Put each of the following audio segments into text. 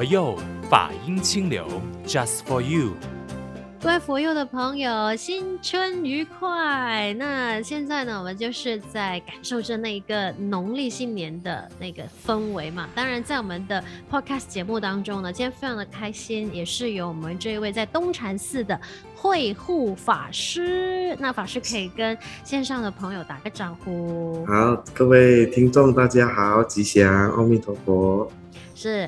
佛佑法音清流，Just for you。各位佛佑的朋友，新春愉快！那现在呢，我们就是在感受着那一个农历新年的那个氛围嘛。当然，在我们的 Podcast 节目当中呢，今天非常的开心，也是有我们这一位在东禅寺的慧护法师。那法师可以跟线上的朋友打个招呼。好，各位听众大家好，吉祥，阿弥陀佛。是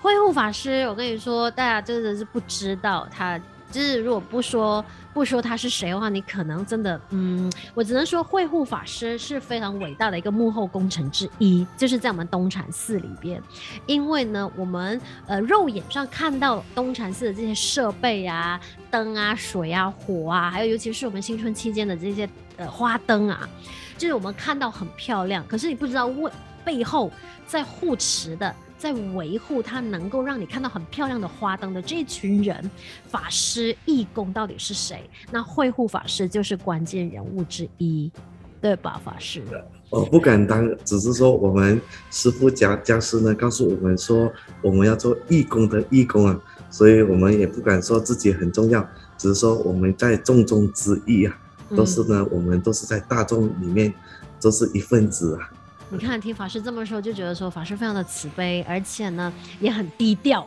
会护法师，我跟你说，大家真的是不知道他。就是如果不说不说他是谁的话，你可能真的，嗯，我只能说会护法师是非常伟大的一个幕后工程之一，就是在我们东禅寺里边，因为呢，我们呃肉眼上看到东禅寺的这些设备啊、灯啊、水啊、火啊，还有尤其是我们新春期间的这些呃花灯啊，就是我们看到很漂亮，可是你不知道为背后在护持的。在维护它能够让你看到很漂亮的花灯的这群人，法师义工到底是谁？那会护法师就是关键人物之一，对吧？法师，我不敢当，只是说我们师傅讲讲师呢告诉我们说我们要做义工的义工啊，所以我们也不敢说自己很重要，只是说我们在众中之一啊，都是呢，我们都是在大众里面都是一份子啊。你看，听法师这么说，就觉得说法师非常的慈悲，而且呢也很低调。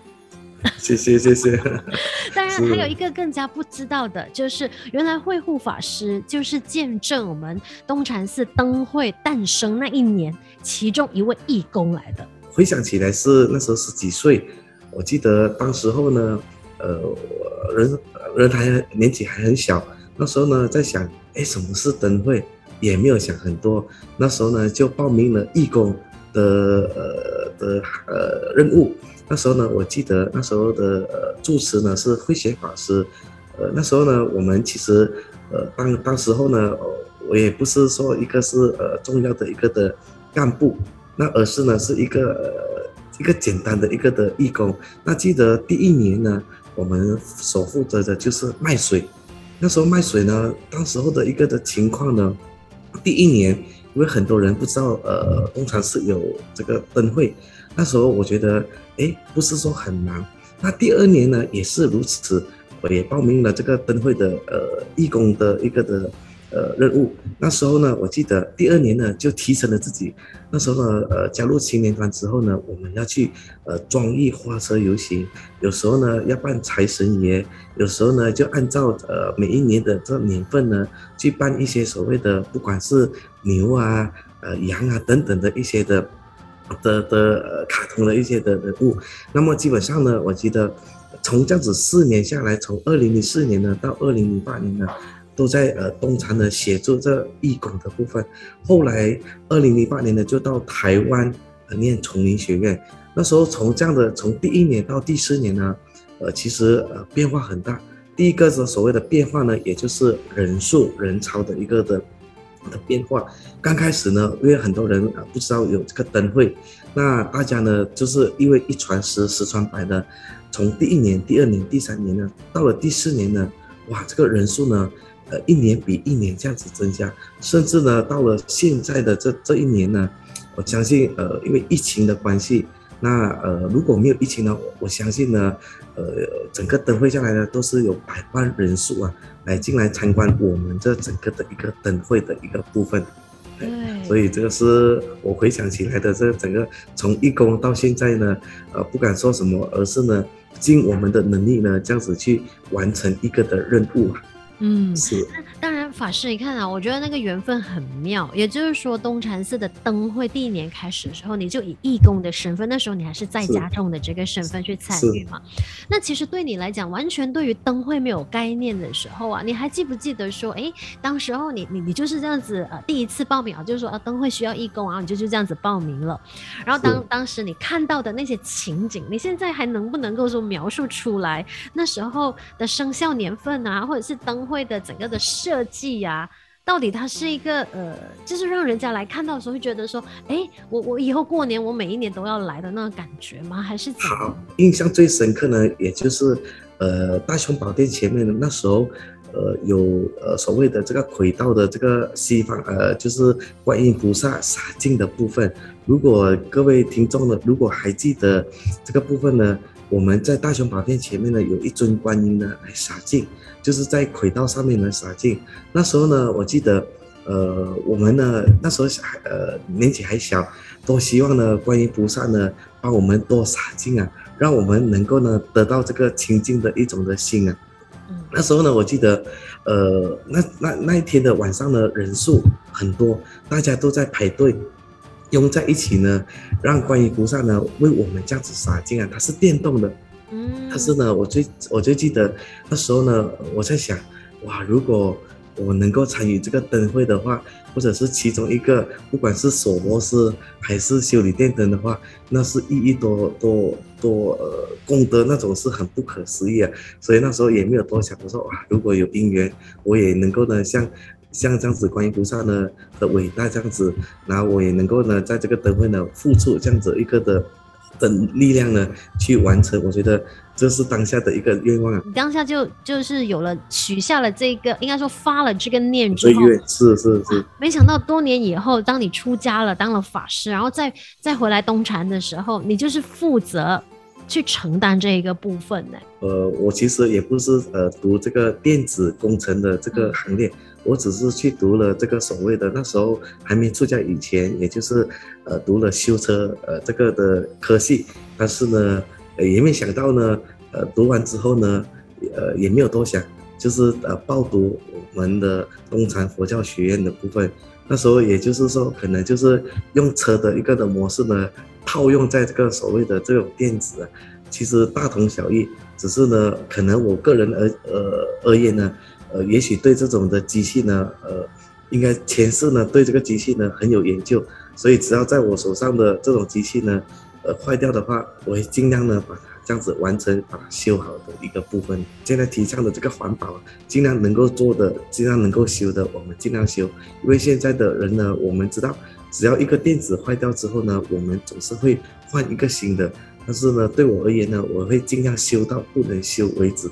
谢谢谢谢。当然，还有一个更加不知道的，就是原来慧护法师就是见证我们东禅寺灯会诞生那一年其中一位义工来的。回想起来是那时候十几岁，我记得当时候呢，呃，人人还年纪还很小，那时候呢在想，哎，什么是灯会？也没有想很多，那时候呢就报名了义工的呃的呃任务。那时候呢，我记得那时候的呃住持呢是慧显法师。呃，那时候呢，我们其实呃当当时候呢，我也不是说一个是呃重要的一个的干部，那而是呢是一个呃一个简单的一个的义工。那记得第一年呢，我们所负责的就是卖水。那时候卖水呢，当时候的一个的情况呢。第一年，因为很多人不知道，呃，工厂是有这个灯会，那时候我觉得，哎，不是说很难。那第二年呢，也是如此，我也报名了这个灯会的，呃，义工的一个的。呃，任务那时候呢，我记得第二年呢就提升了自己。那时候呢，呃，加入青年团之后呢，我们要去呃装艺花车游行，有时候呢要办财神爷，有时候呢就按照呃每一年的这年份呢去办一些所谓的不管是牛啊、呃羊啊等等的一些的的的卡通的一些的人物。那么基本上呢，我记得从这样子四年下来，从二零零四年呢到二零零八年呢。都在呃东禅的协助这义工的部分，后来二零零八年呢就到台湾呃念丛林学院，那时候从这样的从第一年到第四年呢，呃其实呃变化很大。第一个是所谓的变化呢，也就是人数人潮的一个的的变化。刚开始呢，因为很多人啊不知道有这个灯会，那大家呢就是因为一传十十传百的，从第一年、第二年、第三年呢，到了第四年呢，哇这个人数呢。呃，一年比一年这样子增加，甚至呢，到了现在的这这一年呢，我相信，呃，因为疫情的关系，那呃，如果没有疫情呢，我相信呢，呃，整个灯会下来呢，都是有百万人数啊，来进来参观我们这整个的一个灯会的一个部分。对，所以这个是我回想起来的这整个从义工到现在呢，呃，不敢说什么，而是呢，尽我们的能力呢，这样子去完成一个的任务啊。嗯，是。那当然，法师，你看啊，我觉得那个缘分很妙。也就是说，东禅寺的灯会第一年开始的时候，你就以义工的身份，那时候你还是在家众的这个身份去参与嘛。那其实对你来讲，完全对于灯会没有概念的时候啊，你还记不记得说，哎，当时候你你你就是这样子呃，第一次报名啊，就是说啊，灯会需要义工啊，你就就这样子报名了。然后当当时你看到的那些情景，你现在还能不能够说描述出来？那时候的生肖年份啊，或者是灯会的整个的设计呀，到底它是一个呃，就是让人家来看到的时候会觉得说，哎、我我以后过年我每一年都要来的那个感觉吗？还是怎么？好，印象最深刻呢，也就是呃大雄宝殿前面的那时候，呃有呃所谓的这个轨道的这个西方呃就是观音菩萨洒净的部分。如果各位听众呢，如果还记得这个部分呢？我们在大雄宝殿前面呢，有一尊观音呢来洒净，就是在轨道上面呢洒进。那时候呢，我记得，呃，我们呢那时候还呃年纪还小，都希望呢观音菩萨呢帮我们多洒净啊，让我们能够呢得到这个清净的一种的心啊。那时候呢，我记得，呃，那那那一天的晚上呢，人数很多，大家都在排队。拥在一起呢，让观音菩萨呢为我们这样子洒净啊，它是电动的，嗯，但是呢，我最我最记得那时候呢，我在想，哇，如果我能够参与这个灯会的话，或者是其中一个，不管是锁螺丝还是修理电灯的话，那是意义多多多呃功德那种是很不可思议啊，所以那时候也没有多想，我说哇，如果有因缘，我也能够呢像。像这样子，观音菩萨呢的伟大这样子，然后我也能够呢，在这个灯会呢付出这样子一个的的力量呢去完成，我觉得这是当下的一个愿望啊。你当下就就是有了许下了这个，应该说发了这个念之后，是是是、啊。没想到多年以后，当你出家了，当了法师，然后再再回来东禅的时候，你就是负责去承担这一个部分呢。呃，我其实也不是呃读这个电子工程的这个行列。嗯我只是去读了这个所谓的那时候还没出家以前，也就是呃读了修车呃这个的科系，但是呢呃也没想到呢呃读完之后呢呃也没有多想，就是呃报读我们的东禅佛教学院的部分。那时候也就是说可能就是用车的一个的模式呢套用在这个所谓的这种电子，其实大同小异，只是呢可能我个人而呃而言呢。呃，也许对这种的机器呢，呃，应该前世呢对这个机器呢很有研究，所以只要在我手上的这种机器呢，呃，坏掉的话，我会尽量呢把它这样子完成，把它修好的一个部分。现在提倡的这个环保，尽量能够做的，尽量能够修的，我们尽量修。因为现在的人呢，我们知道，只要一个电子坏掉之后呢，我们总是会换一个新的。但是呢，对我而言呢，我会尽量修到不能修为止。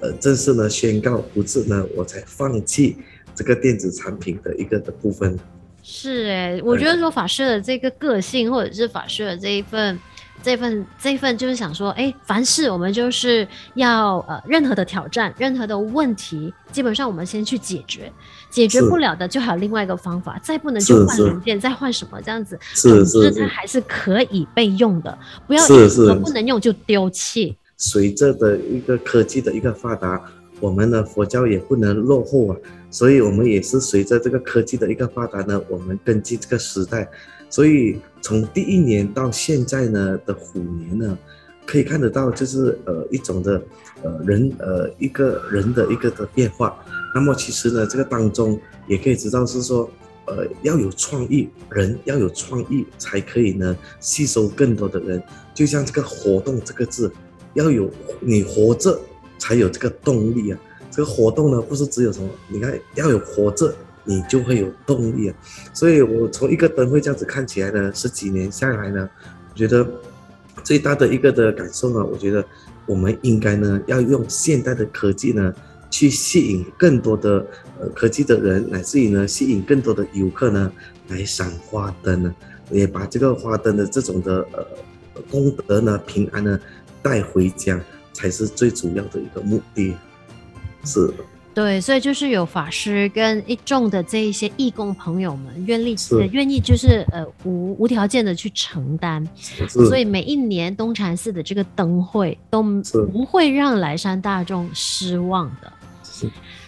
呃，正式呢宣告不治呢，我才放弃这个电子产品的一个的部分。是哎，我觉得说法师的这个个性，或者是法师的这一份、这份、这份，就是想说，哎，凡事我们就是要呃，任何的挑战、任何的问题，基本上我们先去解决，解决不了的就还有另外一个方法，再不能就换零件，再换什么这样子，总之它还是可以被用的，不要说不能用就丢弃。随着的一个科技的一个发达，我们的佛教也不能落后啊，所以我们也是随着这个科技的一个发达呢，我们跟进这个时代。所以从第一年到现在呢的虎年呢，可以看得到就是呃一种的呃人呃一个人的一个的变化。那么其实呢这个当中也可以知道是说呃要有创意，人要有创意才可以呢吸收更多的人。就像这个活动这个字。要有你活着才有这个动力啊！这个活动呢，不是只有什么，你看要有活着，你就会有动力啊！所以我从一个灯会这样子看起来呢，十几年下来呢，我觉得最大的一个的感受呢，我觉得我们应该呢要用现代的科技呢，去吸引更多的呃科技的人，乃至于呢吸引更多的游客呢来赏花灯呢，也把这个花灯的这种的呃功德呢平安呢。带回家才是最主要的一个目的，是。的。对，所以就是有法师跟一众的这一些义工朋友们愿力，呃，愿意就是呃无无条件的去承担，所以每一年东禅寺的这个灯会都不会让莱山大众失望的。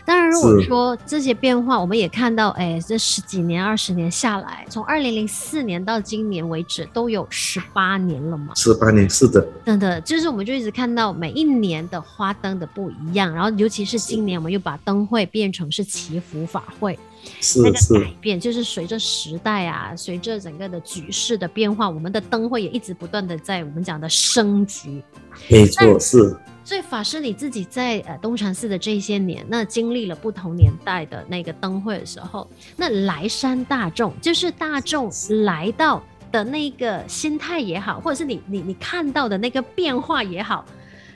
当然，如果说这些变化，我们也看到，哎，这十几年、二十年下来，从二零零四年到今年为止，都有十八年了嘛？十八年，是的。真的，就是我们就一直看到每一年的花灯的不一样，然后尤其是今年，我们又把灯会变成是祈福法会，是那个改变，就是随着时代啊，随着整个的局势的变化，我们的灯会也一直不断的在我们讲的升级。没错，是。所以法师你自己在呃东禅寺的这些年，那经历了不同年代的那个灯会的时候，那来山大众就是大众来到的那个心态也好，或者是你你你看到的那个变化也好，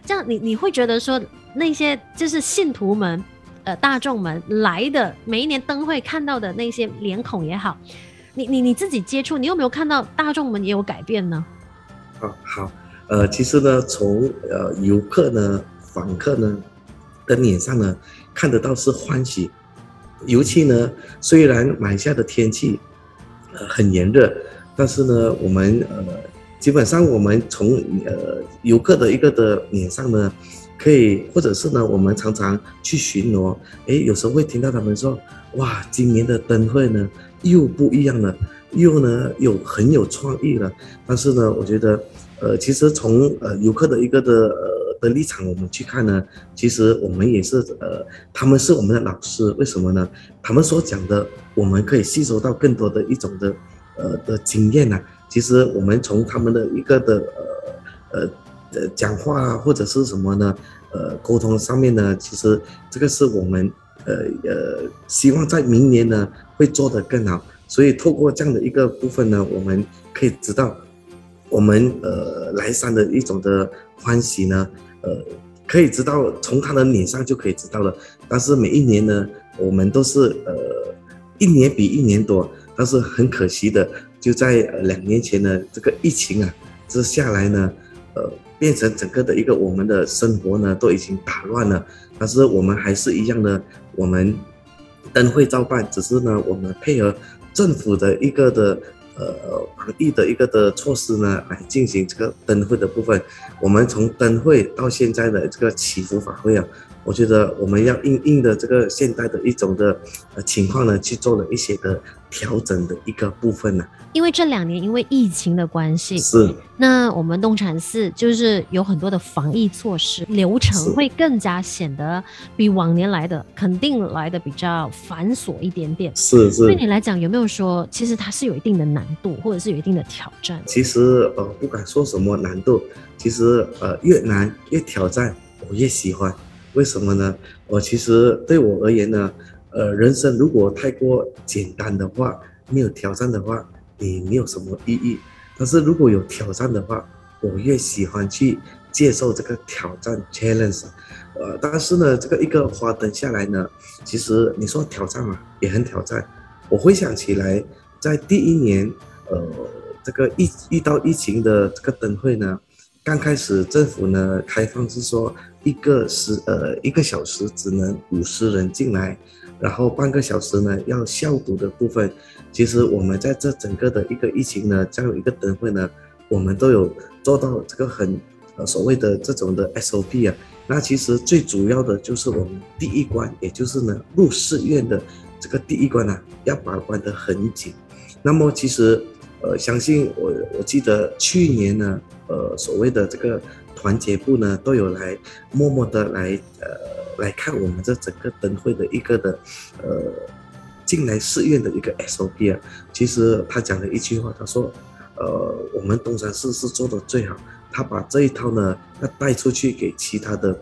这样你你会觉得说那些就是信徒们呃大众们来的每一年灯会看到的那些脸孔也好，你你你自己接触，你有没有看到大众们也有改变呢？哦，好。呃，其实呢，从呃游客呢、访客呢的脸上呢，看得到是欢喜。尤其呢，虽然马来西亚的天气呃很炎热，但是呢，我们呃基本上我们从呃游客的一个的脸上呢，可以或者是呢，我们常常去巡逻，诶，有时候会听到他们说，哇，今年的灯会呢又不一样了，又呢有很有创意了。但是呢，我觉得呃，其实从呃游客的一个的呃。的立场，我们去看呢，其实我们也是呃，他们是我们的老师，为什么呢？他们所讲的，我们可以吸收到更多的一种的呃的经验呢。其实我们从他们的一个的呃呃呃讲话啊，或者是什么呢？呃，沟通上面呢，其实这个是我们呃呃希望在明年呢会做得更好。所以透过这样的一个部分呢，我们可以知道我们呃来山的一种的欢喜呢。呃，可以知道从他的脸上就可以知道了。但是每一年呢，我们都是呃一年比一年多。但是很可惜的，就在两年前呢，这个疫情啊，这下来呢，呃，变成整个的一个我们的生活呢都已经打乱了。但是我们还是一样的，我们灯会照办，只是呢，我们配合政府的一个的。呃，防疫的一个的措施呢，来进行这个灯会的部分。我们从灯会到现在的这个祈福法会啊，我觉得我们要应应的这个现代的一种的呃情况呢，去做了一些的调整的一个部分呢。因为这两年因为疫情的关系，是那我们东禅寺就是有很多的防疫措施，流程会更加显得比往年来的肯定来的比较繁琐一点点。是是，对你来讲有没有说，其实它是有一定的难度，或者是有一定的挑战？其实呃，不管说什么难度，其实呃越难越挑战，我越喜欢。为什么呢？我其实对我而言呢，呃，人生如果太过简单的话，没有挑战的话。你没有什么意义，但是如果有挑战的话，我越喜欢去接受这个挑战 challenge。呃，但是呢，这个一个花灯下来呢，其实你说挑战嘛，也很挑战。我回想起来，在第一年，呃，这个疫遇到疫情的这个灯会呢，刚开始政府呢开放是说一个时呃一个小时只能五十人进来。然后半个小时呢，要消毒的部分，其实我们在这整个的一个疫情呢，这样一个灯会呢，我们都有做到这个很呃所谓的这种的 SOP 啊。那其实最主要的就是我们第一关，也就是呢入寺院的这个第一关呢，要把关得很紧。那么其实呃，相信我，我记得去年呢，呃，所谓的这个团结部呢，都有来默默的来呃。来看我们这整个灯会的一个的，呃，进来寺院的一个 SOP 啊，其实他讲了一句话，他说，呃，我们东山寺是做的最好，他把这一套呢，要带出去给其他的，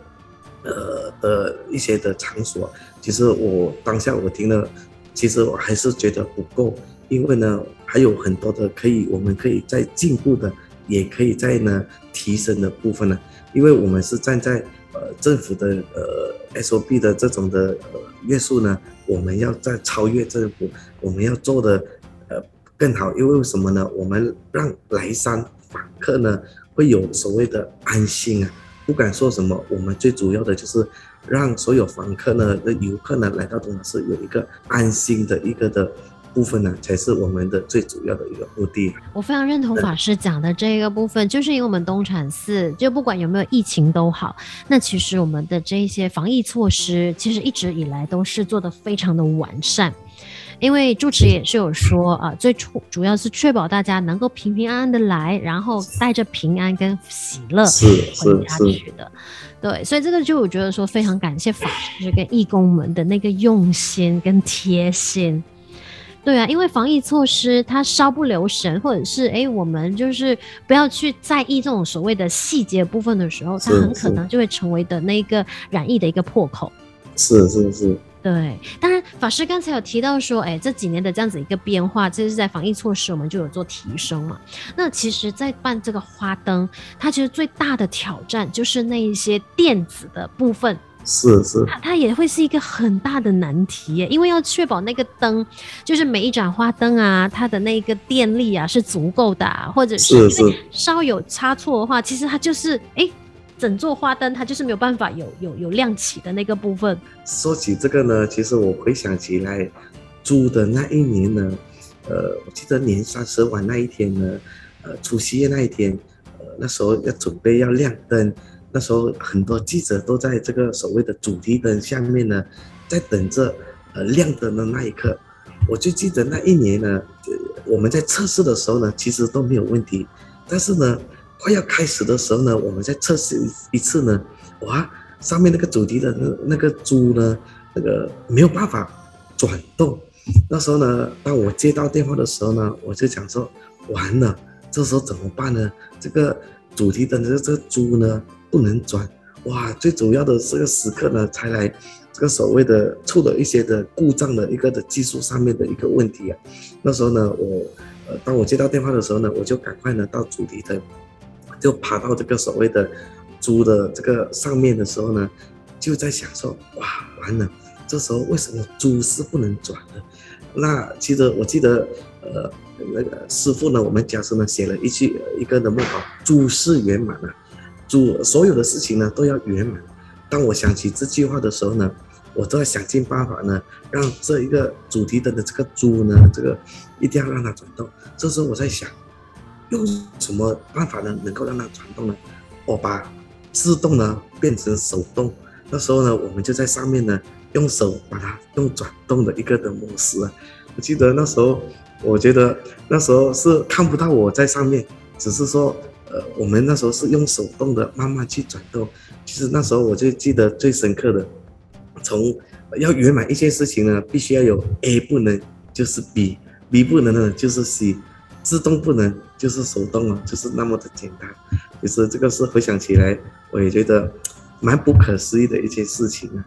呃的一些的场所。其实我当下我听了，其实我还是觉得不够，因为呢，还有很多的可以，我们可以再进步的，也可以在呢提升的部分呢，因为我们是站在呃政府的呃。SOP 的这种的呃约束呢，我们要再超越政府，我们要做的呃更好，因为为什么呢？我们让来山访客呢会有所谓的安心啊，不敢说什么，我们最主要的就是让所有访客呢的游客呢来到东禅寺有一个安心的一个的。部分呢，才是我们的最主要的一个目的。我非常认同法师讲的这个部分，就是因为我们东禅寺，就不管有没有疫情都好，那其实我们的这一些防疫措施，其实一直以来都是做的非常的完善。因为住持也是有说啊，最初主要是确保大家能够平平安安的来，然后带着平安跟喜乐回家去的。对，所以这个就我觉得说非常感谢法师跟义工们的那个用心跟贴心。对啊，因为防疫措施它稍不留神，或者是哎，我们就是不要去在意这种所谓的细节部分的时候，它很可能就会成为的那个染疫的一个破口。是是是。对，当然法师刚才有提到说，哎，这几年的这样子一个变化，这是在防疫措施我们就有做提升嘛。那其实，在办这个花灯，它其实最大的挑战就是那一些电子的部分。是是，它它也会是一个很大的难题耶，因为要确保那个灯，就是每一盏花灯啊，它的那个电力啊是足够的，啊，或者是因为稍有差错的话，其实它就是哎、欸，整座花灯它就是没有办法有有有亮起的那个部分。说起这个呢，其实我回想起来，租的那一年呢，呃，我记得年三十晚那一天呢，呃，除夕夜那一天，呃，那时候要准备要亮灯。那时候很多记者都在这个所谓的主题灯下面呢，在等着呃亮灯的那一刻。我就记得那一年呢，我们在测试的时候呢，其实都没有问题。但是呢，快要开始的时候呢，我们在测试一次呢，哇，上面那个主题的那那个珠呢，那个没有办法转动。那时候呢，当我接到电话的时候呢，我就想说，完了，这时候怎么办呢？这个主题灯的这个珠呢？不能转，哇！最主要的这个时刻呢，才来这个所谓的出了一些的故障的一个的技术上面的一个问题啊。那时候呢，我呃，当我接到电话的时候呢，我就赶快呢到主题灯，就爬到这个所谓的猪的这个上面的时候呢，就在想说，哇，完了！这时候为什么猪是不能转的？那其实我记得，呃，那个师傅呢，我们家师呢写了一句一个的木宝，诸事圆满啊。主所有的事情呢都要圆满。当我想起这句话的时候呢，我都要想尽办法呢，让这一个主题灯的这个珠呢，这个一定要让它转动。这时候我在想，用什么办法呢，能够让它转动呢？我把自动呢变成手动。那时候呢，我们就在上面呢，用手把它用转动的一个的模式啊。我记得那时候，我觉得那时候是看不到我在上面，只是说。呃，我们那时候是用手动的，慢慢去转动。其实那时候我就记得最深刻的，从要圆满一件事情呢，必须要有 A 不能就是 B，B 不能呢就是 C，自动不能就是手动啊，就是那么的简单。其实这个是回想起来，我也觉得蛮不可思议的一件事情啊。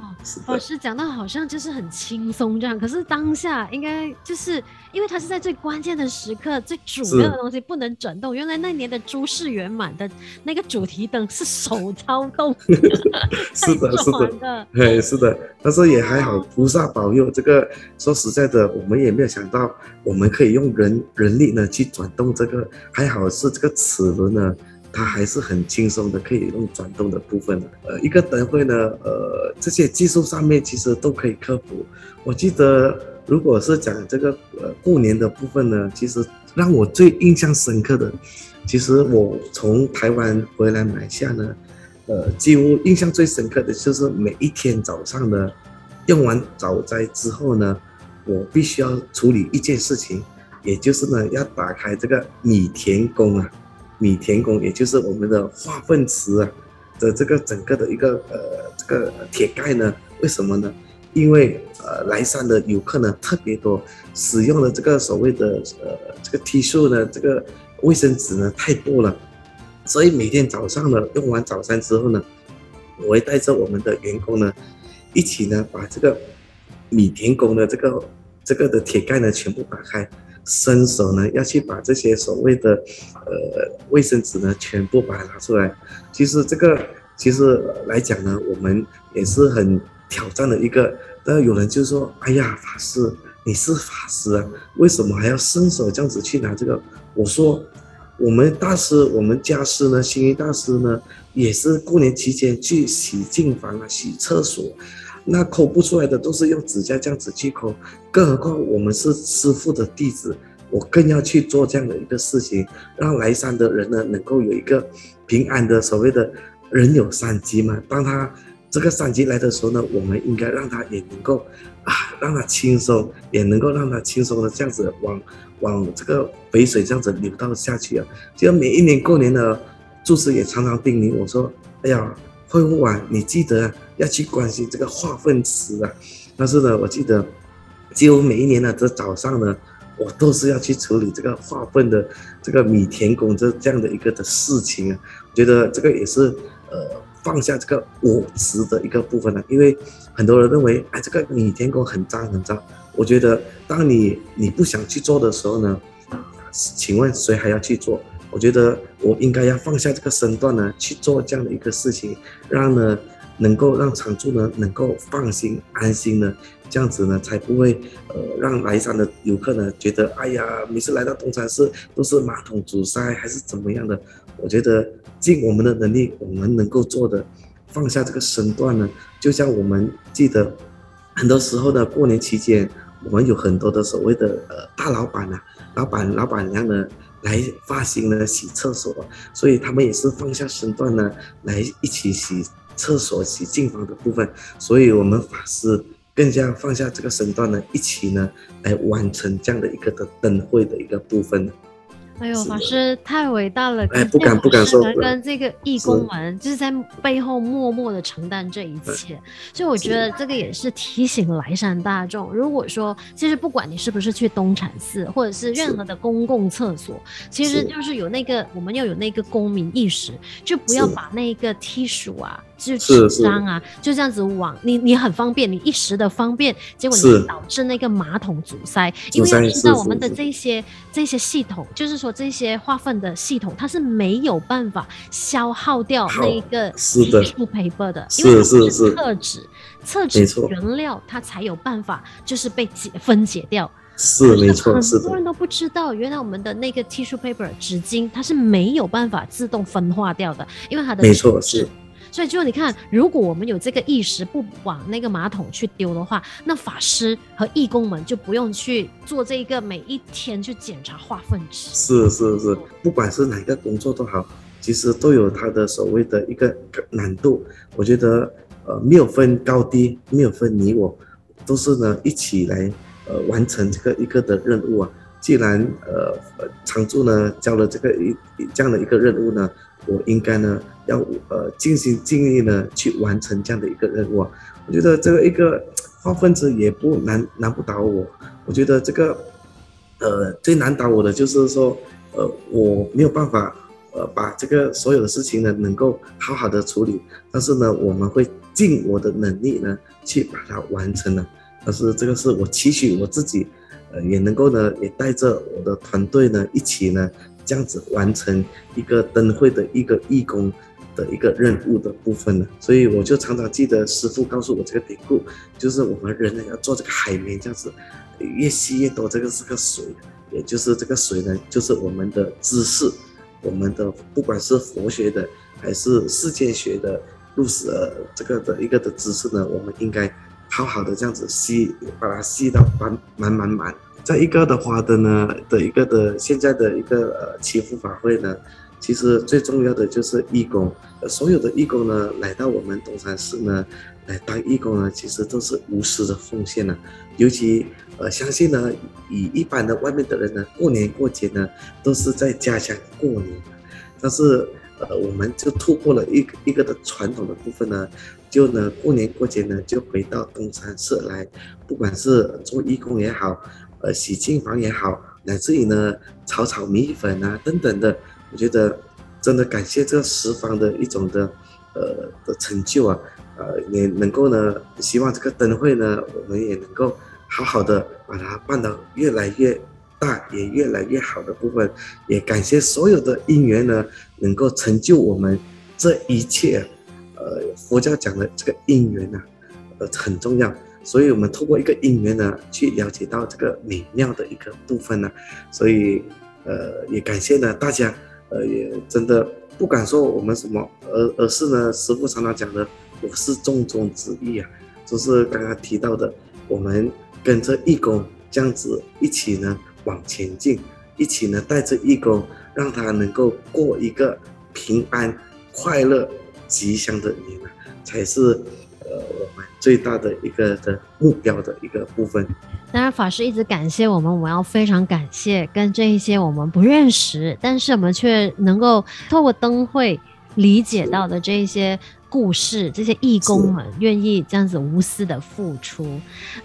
哇，老师讲到好像就是很轻松这样，可是当下应该就是因为他是在最关键的时刻，最主要的东西不能转动。原来那年的诸事圆满的那个主题灯是手操控的，是的，是的，哎，是的。但是也还好，菩萨保佑。这个说实在的，我们也没有想到我们可以用人人力呢去转动这个，还好是这个齿轮呢。它还是很轻松的，可以用转动的部分。呃，一个灯会呢，呃，这些技术上面其实都可以克服。我记得，如果是讲这个呃过年的部分呢，其实让我最印象深刻的，其实我从台湾回来买下呢，呃，几乎印象最深刻的就是每一天早上呢，用完早斋之后呢，我必须要处理一件事情，也就是呢，要打开这个米田宫啊。米田宫，也就是我们的化粪池啊的这个整个的一个呃这个铁盖呢？为什么呢？因为呃来山的游客呢特别多，使用的这个所谓的呃这个 T 恤呢，这个卫生纸呢太多了，所以每天早上呢用完早餐之后呢，我会带着我们的员工呢一起呢把这个米田宫的这个这个的铁盖呢全部打开。伸手呢，要去把这些所谓的，呃，卫生纸呢，全部把它拿出来。其实这个，其实来讲呢，我们也是很挑战的一个。但有人就说：“哎呀，法师，你是法师啊，为什么还要伸手这样子去拿这个？”我说：“我们大师，我们家师呢，星云大师呢，也是过年期间去洗净房啊，洗厕所。”那抠不出来的都是用指甲这样子去抠，更何况我们是师傅的弟子，我更要去做这样的一个事情，让来山的人呢能够有一个平安的所谓的人有三急嘛。当他这个三急来的时候呢，我们应该让他也能够啊，让他轻松，也能够让他轻松的这样子往往这个肥水这样子流到下去啊。就每一年过年呢，住持也常常叮咛我说：“哎呀。”会不晚，你记得要去关心这个化粪池啊！但是呢，我记得几乎每一年呢，这早上呢，我都是要去处理这个化粪的这个米田共这这样的一个的事情啊。我觉得这个也是呃放下这个我执的一个部分了，因为很多人认为哎，这个米田共很脏很脏。我觉得当你你不想去做的时候呢，请问谁还要去做？我觉得我应该要放下这个身段呢，去做这样的一个事情，让呢能够让常住呢能够放心安心呢，这样子呢才不会呃让来山的游客呢觉得哎呀，每次来到东禅寺都是马桶阻塞还是怎么样的。我觉得尽我们的能力，我们能够做的，放下这个身段呢，就像我们记得很多时候呢，过年期间我们有很多的所谓的呃大老板啊，老板老板娘呢来发型呢洗厕所，所以他们也是放下身段呢来一起洗。厕所洗净房的部分，所以我们法师更加放下这个身段呢，一起呢来完成这样的一个的灯会的一个部分。哎呦，法师太伟大了！哎，不敢不敢说，跟这个义工们就是在背后默默的承担这一切，所以我觉得这个也是提醒莱山大众，如果说其实不管你是不是去东禅寺，或者是任何的公共厕所，其实就是有那个我们要有那个公民意识，就不要把那个梯鼠啊。就纸张啊，就这样子往你，你很方便，你一时的方便，结果你导致那个马桶阻塞，因为要知道我们的这些这些系统，就是说这些化粪的系统，它是没有办法消耗掉那一个 tissue paper 的，因为它是厕纸，厕纸原料它才有办法就是被解分解掉。是没错，很多人都不知道，原来我们的那个 tissue paper 纸巾它是没有办法自动分化掉的，因为它的没错是。所以，就你看，如果我们有这个意识，不往那个马桶去丢的话，那法师和义工们就不用去做这一个每一天去检查化粪池。是是是，不管是哪个工作都好，其实都有它的所谓的一个难度。我觉得，呃，没有分高低，没有分你我，都是呢一起来呃完成这个一个的任务啊。既然呃常住呢交了这个一这样的一个任务呢。我应该呢，要呃尽心尽力呢去完成这样的一个任务。我觉得这个一个化粪池也不难难不倒我。我觉得这个呃最难倒我的就是说，呃我没有办法呃把这个所有的事情呢能够好好的处理，但是呢我们会尽我的能力呢去把它完成了。但是这个是我期许我自己，呃也能够呢也带着我的团队呢一起呢。这样子完成一个灯会的一个义工的一个任务的部分呢，所以我就常常记得师傅告诉我这个典故，就是我们人呢要做这个海绵，这样子越吸越多，这个是个水，也就是这个水呢，就是我们的知识，我们的不管是佛学的还是世间学的入世呃这个的一个的知识呢，我们应该好好的这样子吸，把它吸到满满满满。在一个的话的呢的一个的现在的一个呃祈福法会呢，其实最重要的就是义工，所有的义工呢来到我们东山寺呢来当义工呢，其实都是无私的奉献呢。尤其呃相信呢，以一般的外面的人呢，过年过节呢都是在家乡过年，但是呃我们就突破了一个一个的传统的部分呢，就呢过年过节呢就回到东山寺来，不管是做义工也好。呃，洗净房也好，乃至于呢，炒炒米粉啊，等等的，我觉得真的感谢这个十方的一种的，呃的成就啊，呃，也能够呢，希望这个灯会呢，我们也能够好好的把它办得越来越大，也越来越好的部分，也感谢所有的因缘呢，能够成就我们这一切，呃，佛教讲的这个因缘啊，呃，很重要。所以，我们透过一个因缘呢，去了解到这个美妙的一个部分呢。所以，呃，也感谢呢大家，呃，也真的不敢说我们什么，而而是呢，师傅常常讲的，我是重中之重啊，就是刚刚提到的，我们跟着义工这样子一起呢往前进，一起呢带着义工，让他能够过一个平安、快乐、吉祥的年啊，才是。呃，我们最大的一个的目标的一个部分。当然，法师一直感谢我们，我要非常感谢跟这一些我们不认识，但是我们却能够透过灯会理解到的这一些。故事，这些义工们愿意这样子无私的付出。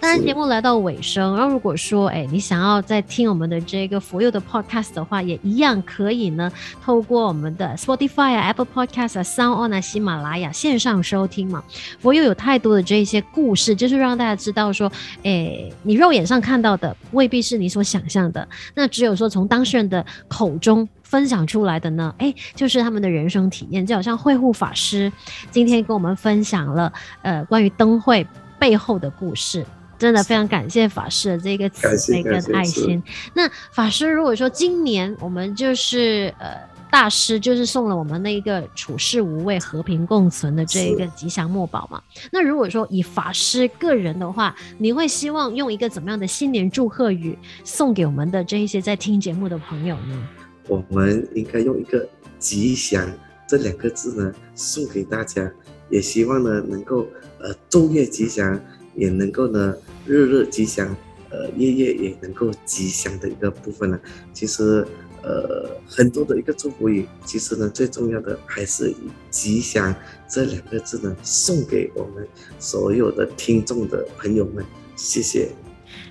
当然，节目来到尾声，然后如果说，哎，你想要再听我们的这个佛佑的 podcast 的话，也一样可以呢，透过我们的 Spotify 啊、Apple Podcast 啊、Sound On 啊、喜马拉雅线上收听嘛。佛佑有太多的这些故事，就是让大家知道说，哎，你肉眼上看到的未必是你所想象的，那只有说从当事人的口中。分享出来的呢？哎，就是他们的人生体验，就好像慧护法师今天跟我们分享了呃关于灯会背后的故事。真的非常感谢法师的这个慈悲跟爱心。那法师如果说今年我们就是呃大师就是送了我们那个处世无畏、和平共存的这一个吉祥墨宝嘛？那如果说以法师个人的话，你会希望用一个怎么样的新年祝贺语送给我们的这一些在听节目的朋友呢？我们应该用一个吉祥这两个字呢送给大家，也希望呢能够呃昼夜吉祥。也能够呢，日日吉祥，呃，夜夜也能够吉祥的一个部分呢。其实，呃，很多的一个祝福语，其实呢，最重要的还是以吉祥这两个字呢，送给我们所有的听众的朋友们，谢谢。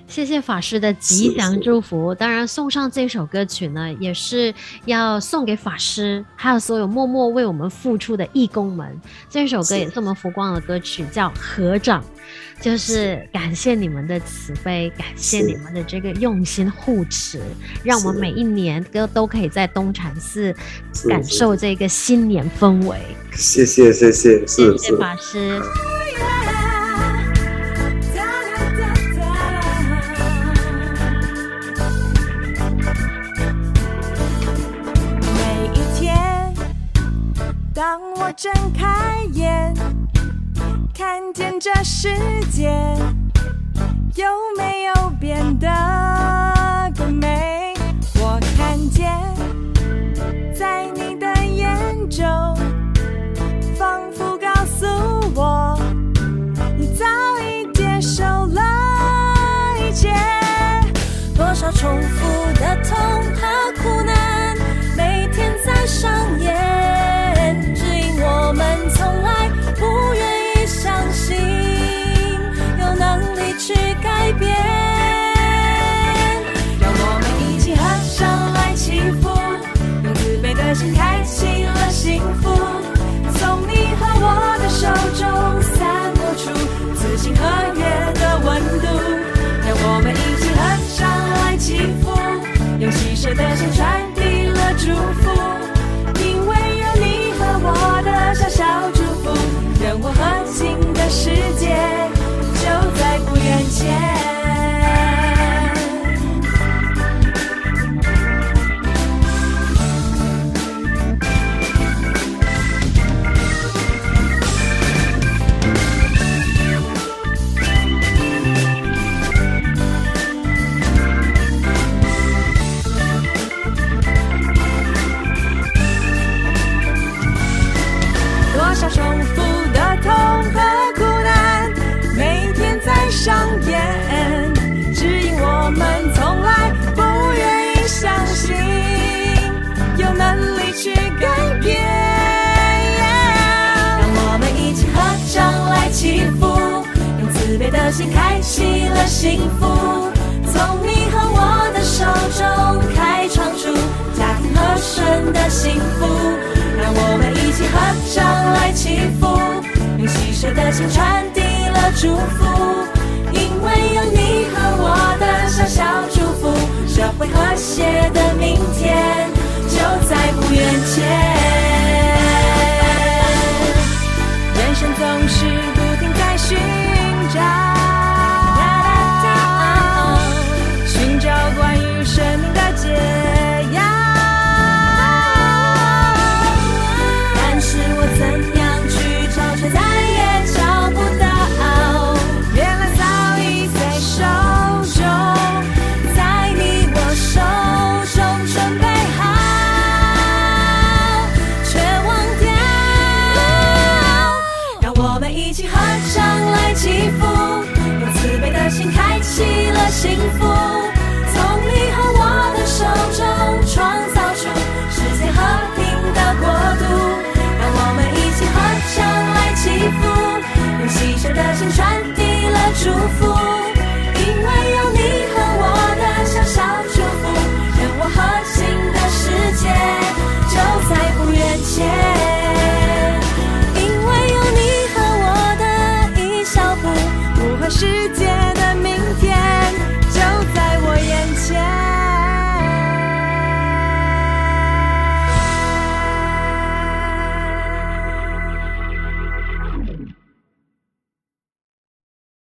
谢谢法师的吉祥祝福。当然，送上这首歌曲呢，也是要送给法师，还有所有默默为我们付出的义工们。这首歌也是我们福光的歌曲，叫《合掌》，就是感谢你们的慈悲，感谢你们的这个用心护持，让我们每一年都都可以在东禅寺感受这个新年氛围。谢谢，谢谢，谢谢法师。睁开眼，看见这世界有没有变得更美？我看见在你的眼中，仿佛告诉我，你早已接受了一切。多少重复的痛和苦难，每天在上演。我们从来不愿意相信，有能力去改变。让我们一起合上来祈福，用慈悲的心开启了幸福，送你和我。心开启了幸福，从你和我的手中开创出家庭和顺的幸福。让我们一起合掌来祈福，用喜舍的心传递了祝福。因为有你和我的小小祝福，社会和谐的明天就在不远前。人生总是不停在寻幸福从你和我的手中创造出世界和平的国度让我们一起合唱来祈福用喜悦的心传递了祝福因为有你和我的小小祝福让我和新的世界就在不远前因为有你和我的一小步不管世界